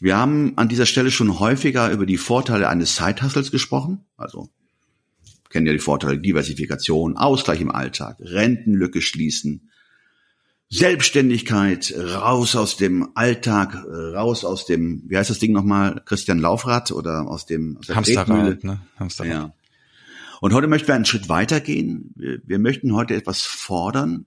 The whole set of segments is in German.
Wir haben an dieser Stelle schon häufiger über die Vorteile eines Side-Hustles gesprochen. Also kennen ja die Vorteile Diversifikation, Ausgleich im Alltag, Rentenlücke schließen, Selbstständigkeit, raus aus dem Alltag, raus aus dem, wie heißt das Ding nochmal, Christian Laufrad oder aus dem aus der Hamsterrad, ne? Hamsterrad. Ja. Und heute möchten wir einen Schritt weitergehen. Wir, wir möchten heute etwas fordern,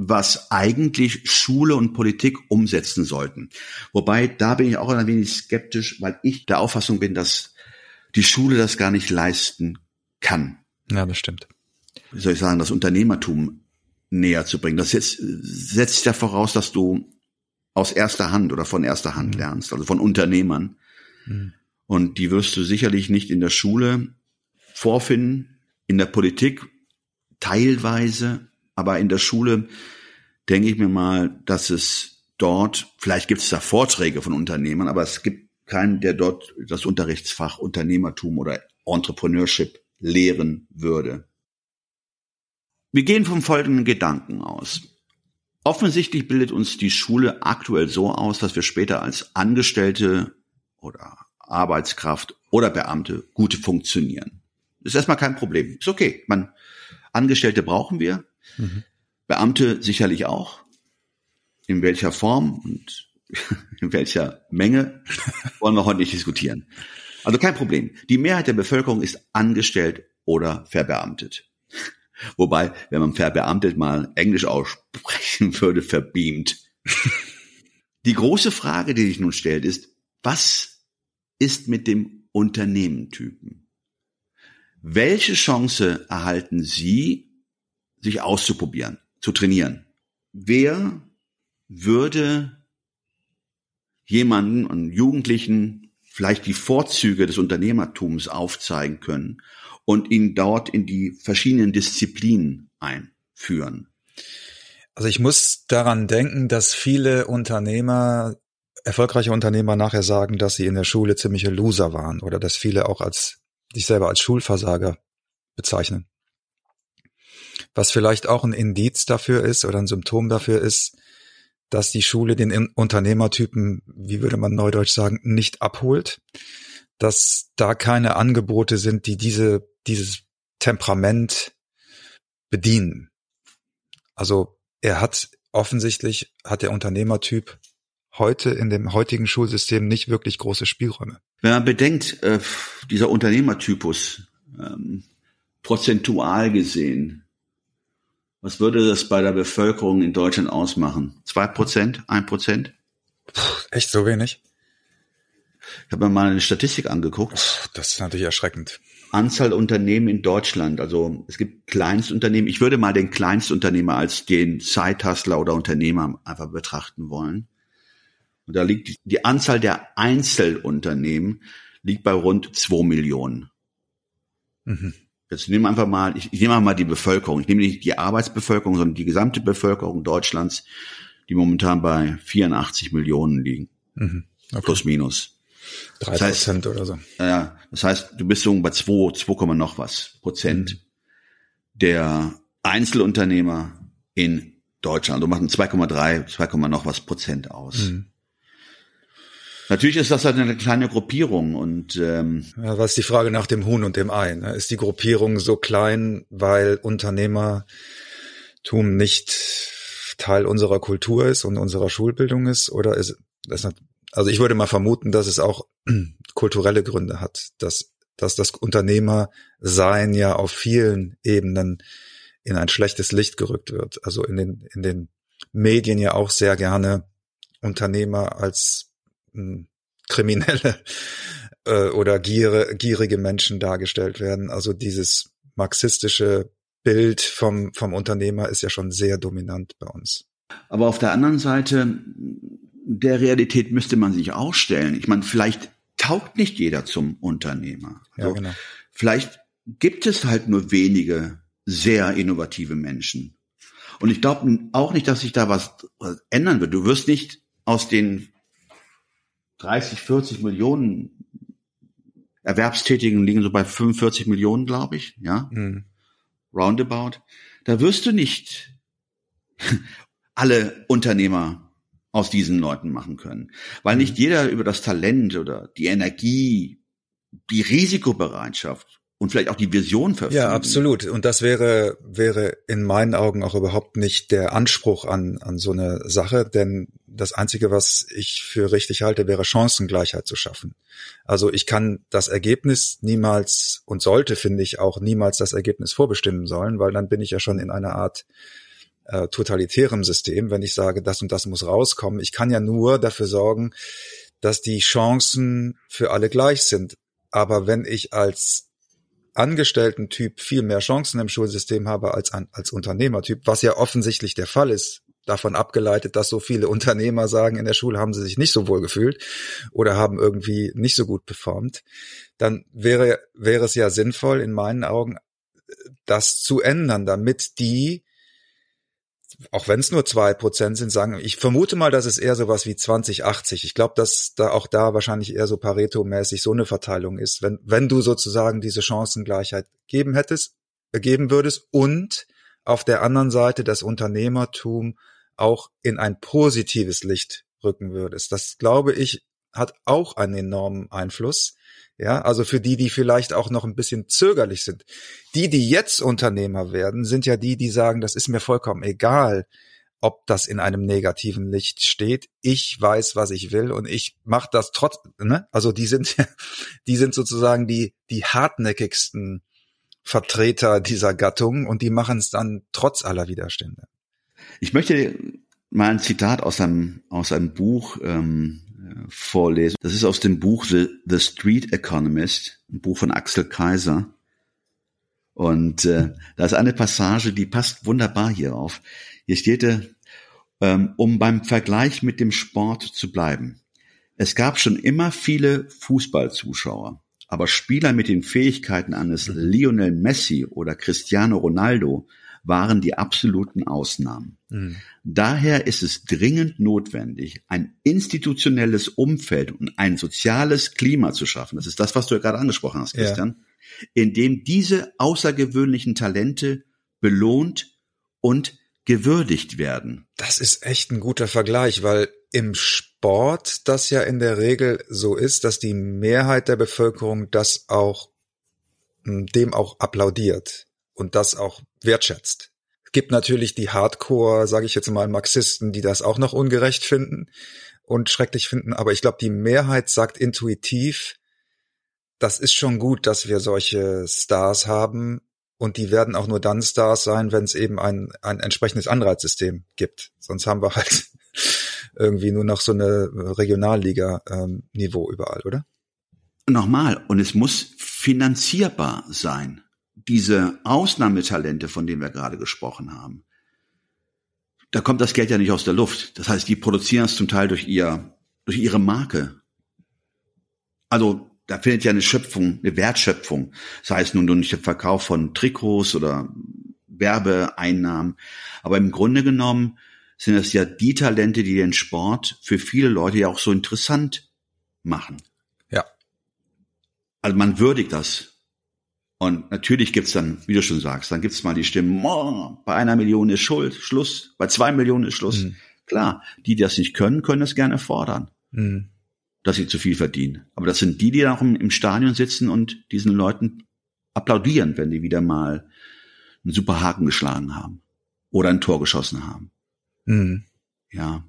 was eigentlich Schule und Politik umsetzen sollten. Wobei, da bin ich auch ein wenig skeptisch, weil ich der Auffassung bin, dass die Schule das gar nicht leisten kann. Ja, das stimmt. Wie soll ich sagen, das Unternehmertum näher zu bringen. Das jetzt, setzt ja voraus, dass du aus erster Hand oder von erster Hand mhm. lernst, also von Unternehmern. Mhm. Und die wirst du sicherlich nicht in der Schule vorfinden, in der Politik teilweise, aber in der Schule denke ich mir mal, dass es dort, vielleicht gibt es da Vorträge von Unternehmern, aber es gibt keinen, der dort das Unterrichtsfach Unternehmertum oder Entrepreneurship lehren würde. Wir gehen vom folgenden Gedanken aus. Offensichtlich bildet uns die Schule aktuell so aus, dass wir später als Angestellte oder Arbeitskraft oder Beamte gut funktionieren. Das ist erstmal kein Problem. Ist okay. Man, Angestellte brauchen wir. Mhm. Beamte sicherlich auch. In welcher Form und in welcher Menge wollen wir heute nicht diskutieren. Also kein Problem. Die Mehrheit der Bevölkerung ist angestellt oder verbeamtet. Wobei, wenn man verbeamtet mal Englisch aussprechen würde, verbeamt. Die große Frage, die sich nun stellt, ist, was ist mit dem Unternehmentypen? Welche Chance erhalten Sie, sich auszuprobieren, zu trainieren? Wer würde jemanden und Jugendlichen vielleicht die Vorzüge des Unternehmertums aufzeigen können und ihn dort in die verschiedenen Disziplinen einführen? Also ich muss daran denken, dass viele Unternehmer, erfolgreiche Unternehmer nachher sagen, dass sie in der Schule ziemliche Loser waren oder dass viele auch als sich selber als Schulversager bezeichnen. Was vielleicht auch ein Indiz dafür ist oder ein Symptom dafür ist, dass die Schule den Unternehmertypen, wie würde man neudeutsch sagen, nicht abholt, dass da keine Angebote sind, die diese, dieses Temperament bedienen. Also er hat offensichtlich, hat der Unternehmertyp heute in dem heutigen Schulsystem nicht wirklich große Spielräume. Wenn man bedenkt, äh, dieser Unternehmertypus, ähm, prozentual gesehen, was würde das bei der Bevölkerung in Deutschland ausmachen? Zwei Prozent? Ein Prozent? Echt so wenig? Ich habe mir mal eine Statistik angeguckt. Das ist natürlich erschreckend. Anzahl Unternehmen in Deutschland. Also es gibt Kleinstunternehmen. Ich würde mal den Kleinstunternehmer als den Zeithustler oder Unternehmer einfach betrachten wollen. Und da liegt die Anzahl der Einzelunternehmen liegt bei rund zwei Millionen. Mhm. Jetzt nehmen wir einfach mal, ich, ich nehme einfach mal die Bevölkerung. Ich nehme nicht die Arbeitsbevölkerung, sondern die gesamte Bevölkerung Deutschlands, die momentan bei 84 Millionen liegen. Mhm. Okay. Plus minus. Drei das heißt, Prozent oder so. Ja, das heißt, du bist so bei 2, 2, noch was Prozent mhm. der Einzelunternehmer in Deutschland. Du machst 2,3, 2, noch was Prozent aus. Mhm. Natürlich ist das halt eine kleine Gruppierung und ähm, ja, was ist die Frage nach dem Huhn und dem Ei? Ne? Ist die Gruppierung so klein, weil Unternehmertum nicht Teil unserer Kultur ist und unserer Schulbildung ist, oder ist das? Also ich würde mal vermuten, dass es auch kulturelle Gründe hat, dass dass das Unternehmersein ja auf vielen Ebenen in ein schlechtes Licht gerückt wird. Also in den in den Medien ja auch sehr gerne Unternehmer als Kriminelle äh, oder gier, gierige Menschen dargestellt werden. Also dieses marxistische Bild vom, vom Unternehmer ist ja schon sehr dominant bei uns. Aber auf der anderen Seite der Realität müsste man sich auch stellen. Ich meine, vielleicht taugt nicht jeder zum Unternehmer. Also ja, genau. Vielleicht gibt es halt nur wenige sehr innovative Menschen. Und ich glaube auch nicht, dass sich da was ändern wird. Du wirst nicht aus den 30, 40 Millionen Erwerbstätigen liegen so bei 45 Millionen, glaube ich, ja, mhm. roundabout. Da wirst du nicht alle Unternehmer aus diesen Leuten machen können, weil nicht mhm. jeder über das Talent oder die Energie, die Risikobereitschaft und vielleicht auch die Vision verfügen. Ja, absolut. Und das wäre, wäre in meinen Augen auch überhaupt nicht der Anspruch an, an so eine Sache, denn das Einzige, was ich für richtig halte, wäre Chancengleichheit zu schaffen. Also ich kann das Ergebnis niemals und sollte, finde ich, auch niemals das Ergebnis vorbestimmen sollen, weil dann bin ich ja schon in einer Art äh, totalitärem System, wenn ich sage, das und das muss rauskommen. Ich kann ja nur dafür sorgen, dass die Chancen für alle gleich sind. Aber wenn ich als Angestellten-Typ viel mehr Chancen im Schulsystem habe als ein, als Unternehmertyp, was ja offensichtlich der Fall ist, davon abgeleitet, dass so viele Unternehmer sagen, in der Schule haben sie sich nicht so wohl gefühlt oder haben irgendwie nicht so gut performt, dann wäre, wäre es ja sinnvoll in meinen Augen, das zu ändern, damit die auch wenn es nur zwei Prozent sind, sagen, ich vermute mal, dass es eher sowas wie 2080. Ich glaube, dass da auch da wahrscheinlich eher so Pareto-mäßig so eine Verteilung ist. Wenn, wenn du sozusagen diese Chancengleichheit geben hättest, äh, geben würdest und auf der anderen Seite das Unternehmertum auch in ein positives Licht rücken würdest. Das glaube ich hat auch einen enormen Einfluss. Ja, also für die, die vielleicht auch noch ein bisschen zögerlich sind. Die, die jetzt Unternehmer werden, sind ja die, die sagen, das ist mir vollkommen egal, ob das in einem negativen Licht steht. Ich weiß, was ich will und ich mache das trotz, ne? Also die sind, die sind sozusagen die, die hartnäckigsten Vertreter dieser Gattung und die machen es dann trotz aller Widerstände. Ich möchte mal ein Zitat aus einem, aus einem Buch ähm, vorlesen. Das ist aus dem Buch The, The Street Economist, ein Buch von Axel Kaiser. Und äh, da ist eine Passage, die passt wunderbar hierauf. Hier steht, ähm, um beim Vergleich mit dem Sport zu bleiben. Es gab schon immer viele Fußballzuschauer, aber Spieler mit den Fähigkeiten eines Lionel Messi oder Cristiano Ronaldo waren die absoluten Ausnahmen. Mhm. Daher ist es dringend notwendig, ein institutionelles Umfeld und ein soziales Klima zu schaffen. Das ist das, was du ja gerade angesprochen hast, Christian, ja. in dem diese außergewöhnlichen Talente belohnt und gewürdigt werden. Das ist echt ein guter Vergleich, weil im Sport das ja in der Regel so ist, dass die Mehrheit der Bevölkerung das auch dem auch applaudiert und das auch wertschätzt. Es gibt natürlich die Hardcore, sage ich jetzt mal, Marxisten, die das auch noch ungerecht finden und schrecklich finden, aber ich glaube, die Mehrheit sagt intuitiv, das ist schon gut, dass wir solche Stars haben und die werden auch nur dann Stars sein, wenn es eben ein, ein entsprechendes Anreizsystem gibt. Sonst haben wir halt irgendwie nur noch so eine Regionalliga-Niveau ähm, überall, oder? Nochmal, und es muss finanzierbar sein diese Ausnahmetalente, von denen wir gerade gesprochen haben, da kommt das Geld ja nicht aus der Luft. Das heißt, die produzieren es zum Teil durch ihr, durch ihre Marke. Also, da findet ja eine Schöpfung, eine Wertschöpfung. Das heißt nun durch den Verkauf von Trikots oder Werbeeinnahmen. Aber im Grunde genommen sind es ja die Talente, die den Sport für viele Leute ja auch so interessant machen. Ja. Also man würdigt das und natürlich gibt's dann, wie du schon sagst, dann gibt's mal die Stimmen, oh, bei einer Million ist Schuld, Schluss, bei zwei Millionen ist Schluss. Mhm. Klar, die, die das nicht können, können es gerne fordern, mhm. dass sie zu viel verdienen. Aber das sind die, die dann auch im, Stadion sitzen und diesen Leuten applaudieren, wenn die wieder mal einen super Haken geschlagen haben oder ein Tor geschossen haben. Mhm. Ja.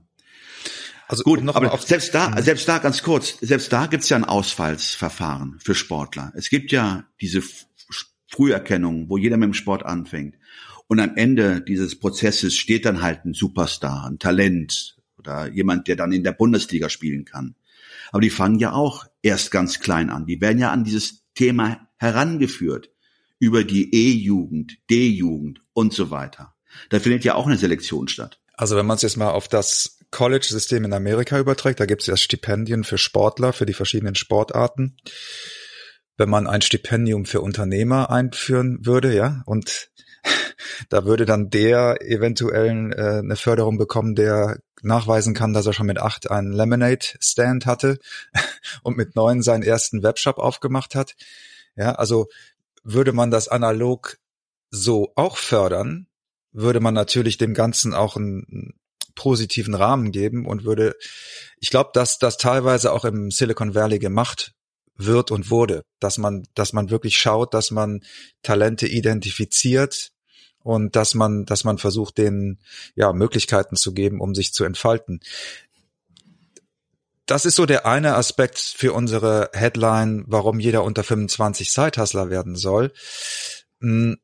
Also gut, noch aber selbst da, mhm. selbst da ganz kurz, selbst da gibt's ja ein Ausfallsverfahren für Sportler. Es gibt ja diese Früherkennung, wo jeder mit dem Sport anfängt. Und am Ende dieses Prozesses steht dann halt ein Superstar, ein Talent oder jemand, der dann in der Bundesliga spielen kann. Aber die fangen ja auch erst ganz klein an. Die werden ja an dieses Thema herangeführt über die E-Jugend, D-Jugend und so weiter. Da findet ja auch eine Selektion statt. Also wenn man es jetzt mal auf das College-System in Amerika überträgt, da gibt es ja Stipendien für Sportler, für die verschiedenen Sportarten. Wenn man ein Stipendium für Unternehmer einführen würde, ja, und da würde dann der eventuell äh, eine Förderung bekommen, der nachweisen kann, dass er schon mit acht einen Lemonade-Stand hatte und mit neun seinen ersten Webshop aufgemacht hat. Ja, also würde man das analog so auch fördern, würde man natürlich dem Ganzen auch einen positiven Rahmen geben und würde, ich glaube, dass das teilweise auch im Silicon Valley gemacht wird und wurde, dass man, dass man wirklich schaut, dass man Talente identifiziert und dass man, dass man versucht, denen ja Möglichkeiten zu geben, um sich zu entfalten. Das ist so der eine Aspekt für unsere Headline, warum jeder unter 25 Sidehustler werden soll. Hm,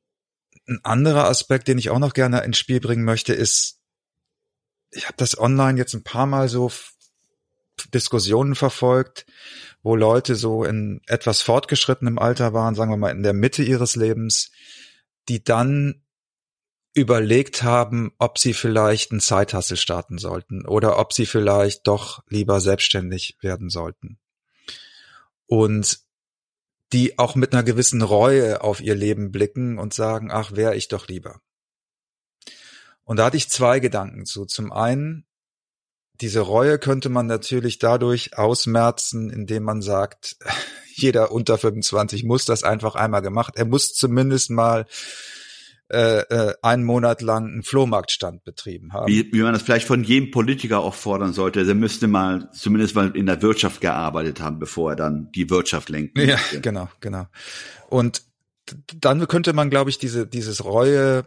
ein anderer Aspekt, den ich auch noch gerne ins Spiel bringen möchte, ist, ich habe das online jetzt ein paar Mal so Diskussionen verfolgt, wo Leute so in etwas fortgeschrittenem Alter waren, sagen wir mal in der Mitte ihres Lebens, die dann überlegt haben, ob sie vielleicht einen Zeithassel starten sollten oder ob sie vielleicht doch lieber selbstständig werden sollten. Und die auch mit einer gewissen Reue auf ihr Leben blicken und sagen, ach, wäre ich doch lieber. Und da hatte ich zwei Gedanken zu. Zum einen, diese Reue könnte man natürlich dadurch ausmerzen, indem man sagt, jeder unter 25 muss das einfach einmal gemacht. Er muss zumindest mal äh, äh, einen Monat lang einen Flohmarktstand betrieben haben. Wie, wie man das vielleicht von jedem Politiker auch fordern sollte. Der müsste mal zumindest mal in der Wirtschaft gearbeitet haben, bevor er dann die Wirtschaft lenkt. Ja, genau, genau. Und dann könnte man, glaube ich, diese, dieses Reue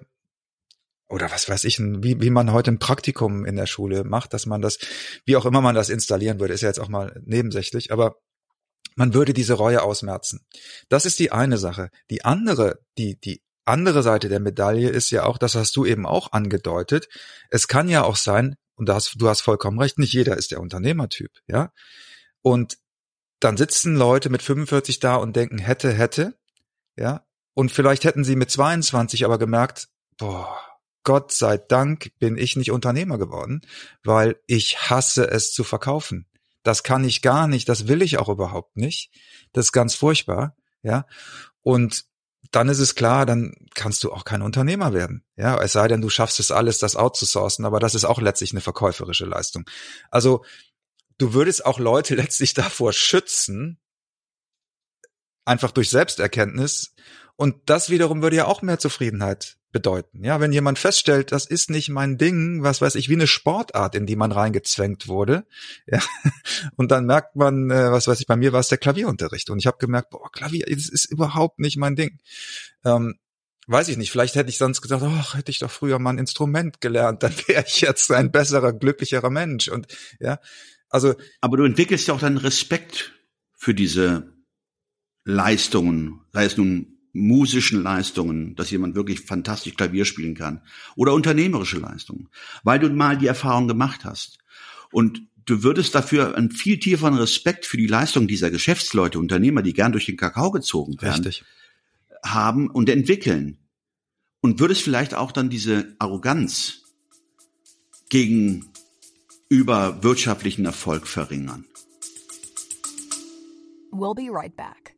oder was weiß ich, wie, wie man heute ein Praktikum in der Schule macht, dass man das, wie auch immer man das installieren würde, ist ja jetzt auch mal nebensächlich, aber man würde diese Reue ausmerzen. Das ist die eine Sache. Die andere, die, die andere Seite der Medaille ist ja auch, das hast du eben auch angedeutet. Es kann ja auch sein, und da hast, du hast vollkommen recht, nicht jeder ist der Unternehmertyp, ja. Und dann sitzen Leute mit 45 da und denken, hätte, hätte, ja. Und vielleicht hätten sie mit 22 aber gemerkt, boah, Gott sei Dank bin ich nicht Unternehmer geworden, weil ich hasse es zu verkaufen. Das kann ich gar nicht, das will ich auch überhaupt nicht. Das ist ganz furchtbar, ja. Und dann ist es klar, dann kannst du auch kein Unternehmer werden. Ja, es sei denn, du schaffst es alles, das outzusourcen, aber das ist auch letztlich eine verkäuferische Leistung. Also, du würdest auch Leute letztlich davor schützen, einfach durch Selbsterkenntnis. Und das wiederum würde ja auch mehr Zufriedenheit bedeuten. Ja, wenn jemand feststellt, das ist nicht mein Ding, was weiß ich, wie eine Sportart, in die man reingezwängt wurde, ja, und dann merkt man, äh, was weiß ich, bei mir war es der Klavierunterricht und ich habe gemerkt, boah, Klavier, das ist überhaupt nicht mein Ding. Ähm, weiß ich nicht, vielleicht hätte ich sonst gesagt, ach, hätte ich doch früher mal ein Instrument gelernt, dann wäre ich jetzt ein besserer, glücklicherer Mensch und ja, also. Aber du entwickelst ja auch dann Respekt für diese Leistungen, sei es nun musischen Leistungen, dass jemand wirklich fantastisch Klavier spielen kann oder unternehmerische Leistungen, weil du mal die Erfahrung gemacht hast. Und du würdest dafür einen viel tieferen Respekt für die Leistung dieser Geschäftsleute, Unternehmer, die gern durch den Kakao gezogen werden, Richtig. haben und entwickeln. Und würdest vielleicht auch dann diese Arroganz gegenüber wirtschaftlichen Erfolg verringern. We'll be right back.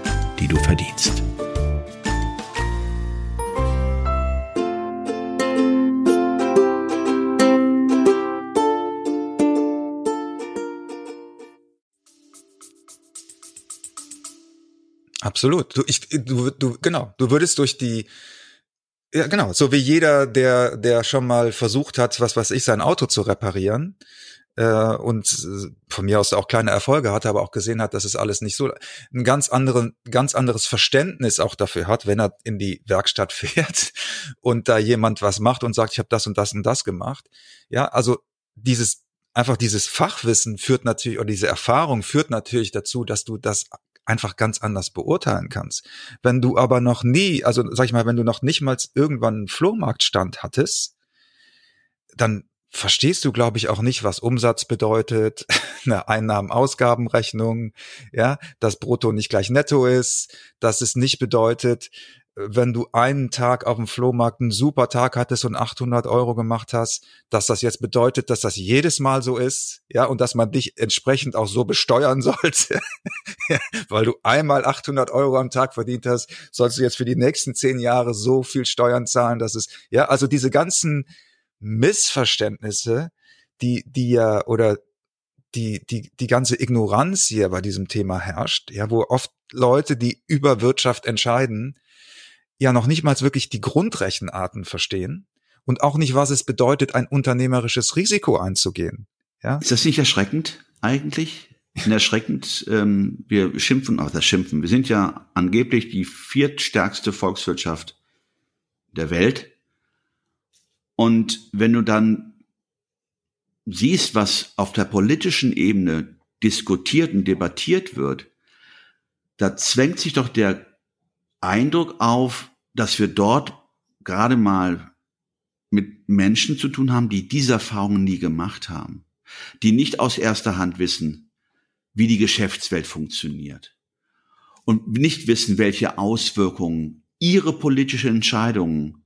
die du verdienst. Absolut. Du, ich, du, du, genau. Du würdest durch die, ja, genau, so wie jeder, der, der schon mal versucht hat, was weiß ich, sein Auto zu reparieren, äh, und von mir aus auch kleine Erfolge hatte, aber auch gesehen hat, dass es alles nicht so ein ganz anderen, ganz anderes Verständnis auch dafür hat, wenn er in die Werkstatt fährt und da jemand was macht und sagt, ich habe das und das und das gemacht. Ja, also dieses einfach dieses Fachwissen führt natürlich oder diese Erfahrung führt natürlich dazu, dass du das einfach ganz anders beurteilen kannst. Wenn du aber noch nie, also sag ich mal, wenn du noch nicht mal irgendwann einen Flohmarktstand hattest, dann verstehst du, glaube ich, auch nicht, was Umsatz bedeutet, eine Einnahmen-Ausgabenrechnung, ja, dass Brutto nicht gleich Netto ist, dass es nicht bedeutet, wenn du einen Tag auf dem Flohmarkt einen super Tag hattest und 800 Euro gemacht hast, dass das jetzt bedeutet, dass das jedes Mal so ist, ja, und dass man dich entsprechend auch so besteuern sollte, weil du einmal 800 Euro am Tag verdient hast, sollst du jetzt für die nächsten zehn Jahre so viel Steuern zahlen, dass es, ja, also diese ganzen Missverständnisse, die, die ja, oder die, die, die ganze Ignoranz hier bei diesem Thema herrscht, ja, wo oft Leute, die über Wirtschaft entscheiden, ja noch nicht mal wirklich die Grundrechenarten verstehen und auch nicht, was es bedeutet, ein unternehmerisches Risiko einzugehen. Ja? Ist das nicht erschreckend eigentlich? erschreckend, ähm, wir schimpfen, auch das Schimpfen, wir sind ja angeblich die viertstärkste Volkswirtschaft der Welt. Und wenn du dann siehst, was auf der politischen Ebene diskutiert und debattiert wird, da zwängt sich doch der Eindruck auf, dass wir dort gerade mal mit Menschen zu tun haben, die diese Erfahrungen nie gemacht haben, die nicht aus erster Hand wissen, wie die Geschäftswelt funktioniert und nicht wissen, welche Auswirkungen ihre politischen Entscheidungen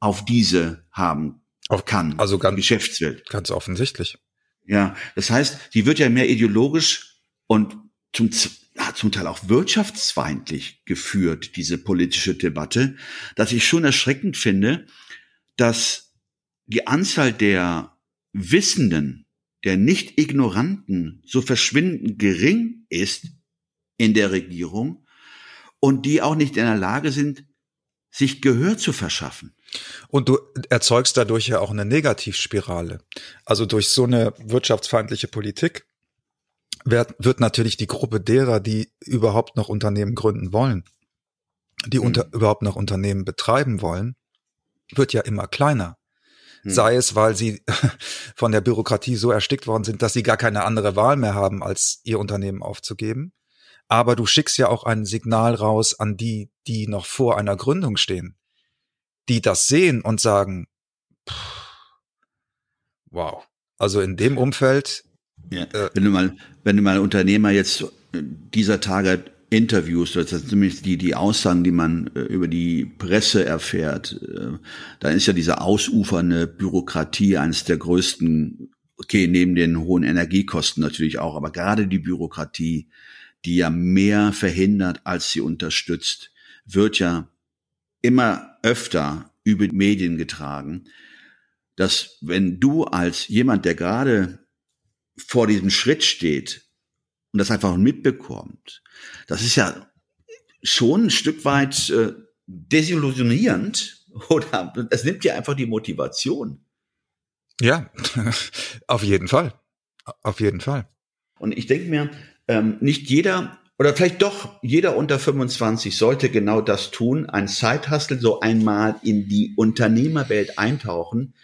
auf diese haben auf, kann. Also ganz, Geschäftswelt. Ganz offensichtlich. Ja, das heißt, die wird ja mehr ideologisch und zum, zum Teil auch wirtschaftsfeindlich geführt, diese politische Debatte, dass ich schon erschreckend finde, dass die Anzahl der Wissenden, der Nicht-Ignoranten so verschwindend gering ist in der Regierung und die auch nicht in der Lage sind, sich Gehör zu verschaffen. Und du erzeugst dadurch ja auch eine Negativspirale. Also durch so eine wirtschaftsfeindliche Politik wird, wird natürlich die Gruppe derer, die überhaupt noch Unternehmen gründen wollen, die unter, überhaupt noch Unternehmen betreiben wollen, wird ja immer kleiner. Mhm. Sei es, weil sie von der Bürokratie so erstickt worden sind, dass sie gar keine andere Wahl mehr haben, als ihr Unternehmen aufzugeben. Aber du schickst ja auch ein Signal raus an die, die noch vor einer Gründung stehen, die das sehen und sagen, pff, wow. Also in dem Umfeld. Ja, äh, wenn du mal, wenn du mal Unternehmer jetzt dieser Tage Interviews, das sind nämlich die, die Aussagen, die man äh, über die Presse erfährt, äh, dann ist ja diese ausufernde Bürokratie eines der größten, okay, neben den hohen Energiekosten natürlich auch, aber gerade die Bürokratie, die ja mehr verhindert, als sie unterstützt, wird ja immer öfter über Medien getragen, dass wenn du als jemand, der gerade vor diesem Schritt steht und das einfach mitbekommt, das ist ja schon ein Stück weit äh, desillusionierend oder es nimmt dir einfach die Motivation. Ja, auf jeden Fall. Auf jeden Fall. Und ich denke mir, ähm, nicht jeder oder vielleicht doch jeder unter 25 sollte genau das tun, ein Zeithustle so einmal in die Unternehmerwelt eintauchen,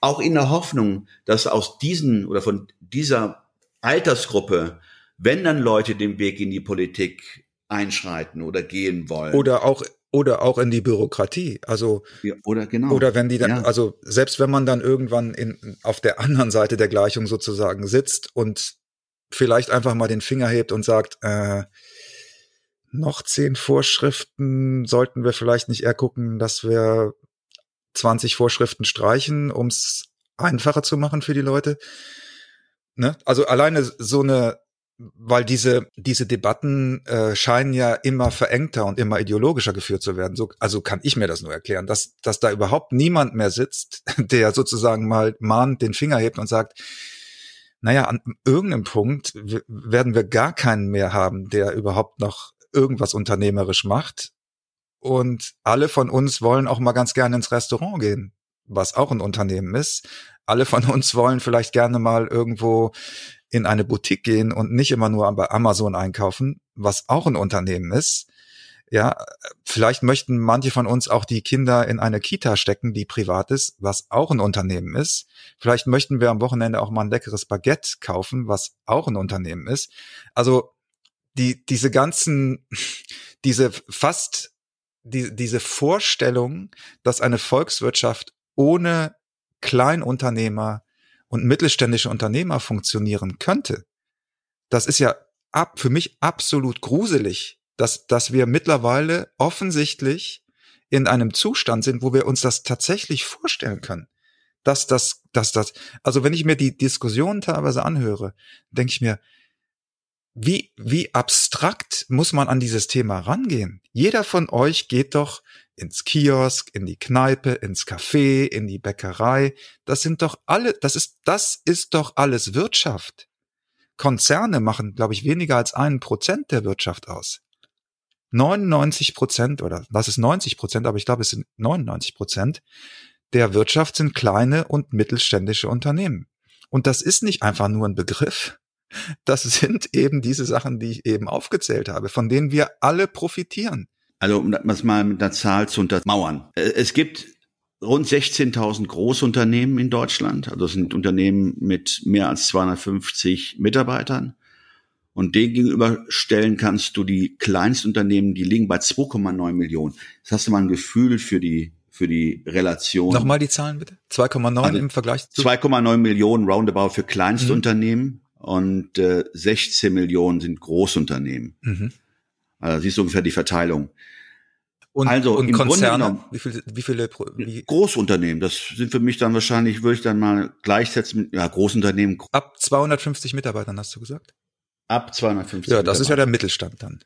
auch in der Hoffnung, dass aus diesen oder von dieser Altersgruppe, wenn dann Leute den Weg in die Politik einschreiten oder gehen wollen. Oder auch oder auch in die Bürokratie. Also ja, oder genau. Oder wenn die dann, ja. also selbst wenn man dann irgendwann in, auf der anderen Seite der Gleichung sozusagen sitzt und vielleicht einfach mal den Finger hebt und sagt, äh, noch zehn Vorschriften sollten wir vielleicht nicht eher gucken, dass wir 20 Vorschriften streichen, um es einfacher zu machen für die Leute. Ne? Also alleine so eine, weil diese diese Debatten äh, scheinen ja immer verengter und immer ideologischer geführt zu werden. So, also kann ich mir das nur erklären, dass dass da überhaupt niemand mehr sitzt, der sozusagen mal mahnt den Finger hebt und sagt, naja, an irgendeinem Punkt werden wir gar keinen mehr haben, der überhaupt noch irgendwas unternehmerisch macht. Und alle von uns wollen auch mal ganz gerne ins Restaurant gehen, was auch ein Unternehmen ist. Alle von uns wollen vielleicht gerne mal irgendwo in eine Boutique gehen und nicht immer nur bei Amazon einkaufen, was auch ein Unternehmen ist. Ja, vielleicht möchten manche von uns auch die Kinder in eine Kita stecken, die privat ist, was auch ein Unternehmen ist. Vielleicht möchten wir am Wochenende auch mal ein leckeres Baguette kaufen, was auch ein Unternehmen ist. Also die, diese ganzen, diese fast, die, diese Vorstellung, dass eine Volkswirtschaft ohne Kleinunternehmer und mittelständische Unternehmer funktionieren könnte, das ist ja ab, für mich absolut gruselig, dass, dass wir mittlerweile offensichtlich in einem Zustand sind, wo wir uns das tatsächlich vorstellen können. Dass das, dass das, also wenn ich mir die Diskussionen teilweise anhöre, denke ich mir, wie, wie abstrakt muss man an dieses Thema rangehen? Jeder von euch geht doch ins Kiosk, in die Kneipe, ins Café, in die Bäckerei. Das sind doch alle, das ist, das ist doch alles Wirtschaft. Konzerne machen, glaube ich, weniger als einen Prozent der Wirtschaft aus. 99 Prozent oder das ist 90 Prozent, aber ich glaube, es sind 99 Prozent der Wirtschaft sind kleine und mittelständische Unternehmen. Und das ist nicht einfach nur ein Begriff. Das sind eben diese Sachen, die ich eben aufgezählt habe, von denen wir alle profitieren. Also um das mal mit einer Zahl zu untermauern. Äh, es gibt rund 16.000 Großunternehmen in Deutschland. Also das sind Unternehmen mit mehr als 250 Mitarbeitern. Und dem gegenüberstellen kannst du die Kleinstunternehmen, die liegen bei 2,9 Millionen. Das hast du mal ein Gefühl für die für die Relation. Nochmal die Zahlen bitte. 2,9 also im Vergleich zu 2,9 Millionen roundabout für Kleinstunternehmen mhm. und äh, 16 Millionen sind Großunternehmen. Mhm. Also siehst du ungefähr die Verteilung. Und, also und Konzerne, genommen, wie viele, wie viele wie Großunternehmen, das sind für mich dann wahrscheinlich, würde ich dann mal gleichsetzen mit ja, Großunternehmen. Ab 250 Mitarbeitern hast du gesagt? Ab 250. Ja, das ist ja der Mittelstand dann.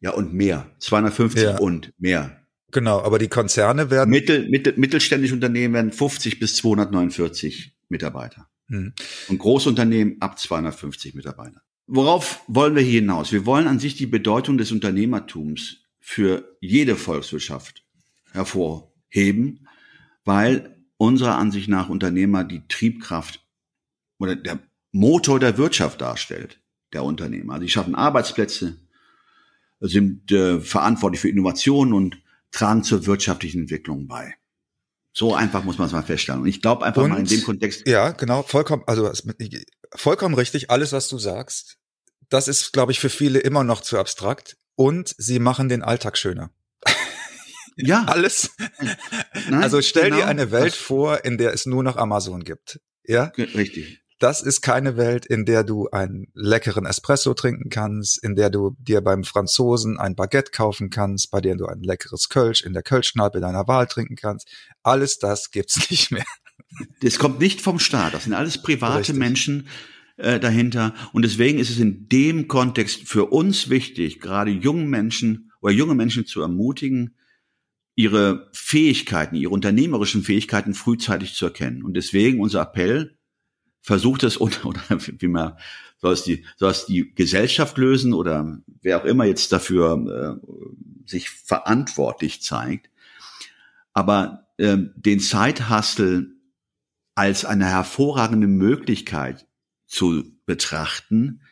Ja, und mehr. 250 ja. und mehr. Genau, aber die Konzerne werden. Mittel, mittel, mittelständische Unternehmen werden 50 bis 249 Mitarbeiter. Hm. Und Großunternehmen ab 250 Mitarbeiter. Worauf wollen wir hier hinaus? Wir wollen an sich die Bedeutung des Unternehmertums für jede Volkswirtschaft hervorheben, weil unserer Ansicht nach Unternehmer die Triebkraft oder der Motor der Wirtschaft darstellt, der Unternehmer. Also die schaffen Arbeitsplätze, sind äh, verantwortlich für Innovationen und tragen zur wirtschaftlichen Entwicklung bei. So einfach muss man es mal feststellen. Und ich glaube einfach und, mal in dem Kontext. Ja, genau, vollkommen, also vollkommen richtig, alles, was du sagst. Das ist, glaube ich, für viele immer noch zu abstrakt. Und sie machen den Alltag schöner. Ja. Alles. Nein, also stell genau. dir eine Welt vor, in der es nur noch Amazon gibt. Ja? Richtig. Das ist keine Welt, in der du einen leckeren Espresso trinken kannst, in der du dir beim Franzosen ein Baguette kaufen kannst, bei der du ein leckeres Kölsch in der Kölschkneipe deiner Wahl trinken kannst. Alles das gibt's nicht mehr. Das kommt nicht vom Staat. Das sind alles private Richtig. Menschen äh, dahinter. Und deswegen ist es in dem Kontext für uns wichtig, gerade jungen Menschen oder junge Menschen zu ermutigen, ihre Fähigkeiten, ihre unternehmerischen Fähigkeiten frühzeitig zu erkennen. Und deswegen unser Appell, versucht es oder, oder wie man soll es die soll es die Gesellschaft lösen oder wer auch immer jetzt dafür äh, sich verantwortlich zeigt, aber äh, den Zeithustle als eine hervorragende Möglichkeit zu betrachten,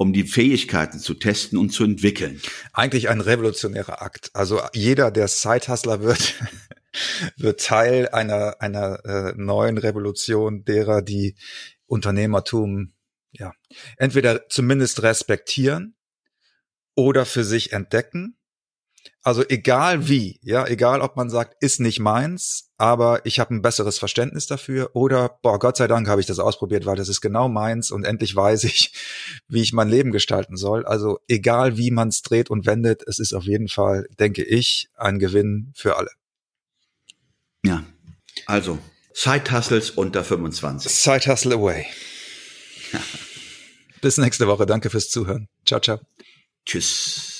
um die Fähigkeiten zu testen und zu entwickeln. Eigentlich ein revolutionärer Akt. Also jeder, der Sidehustler wird, wird Teil einer, einer äh, neuen Revolution derer, die Unternehmertum ja entweder zumindest respektieren oder für sich entdecken. Also egal wie, ja, egal ob man sagt, ist nicht meins, aber ich habe ein besseres Verständnis dafür oder boah, Gott sei Dank habe ich das ausprobiert, weil das ist genau meins und endlich weiß ich, wie ich mein Leben gestalten soll. Also egal wie man es dreht und wendet, es ist auf jeden Fall, denke ich, ein Gewinn für alle. Ja, also Side Hustles unter 25. Side Hustle away. Bis nächste Woche. Danke fürs Zuhören. Ciao, ciao. Tschüss.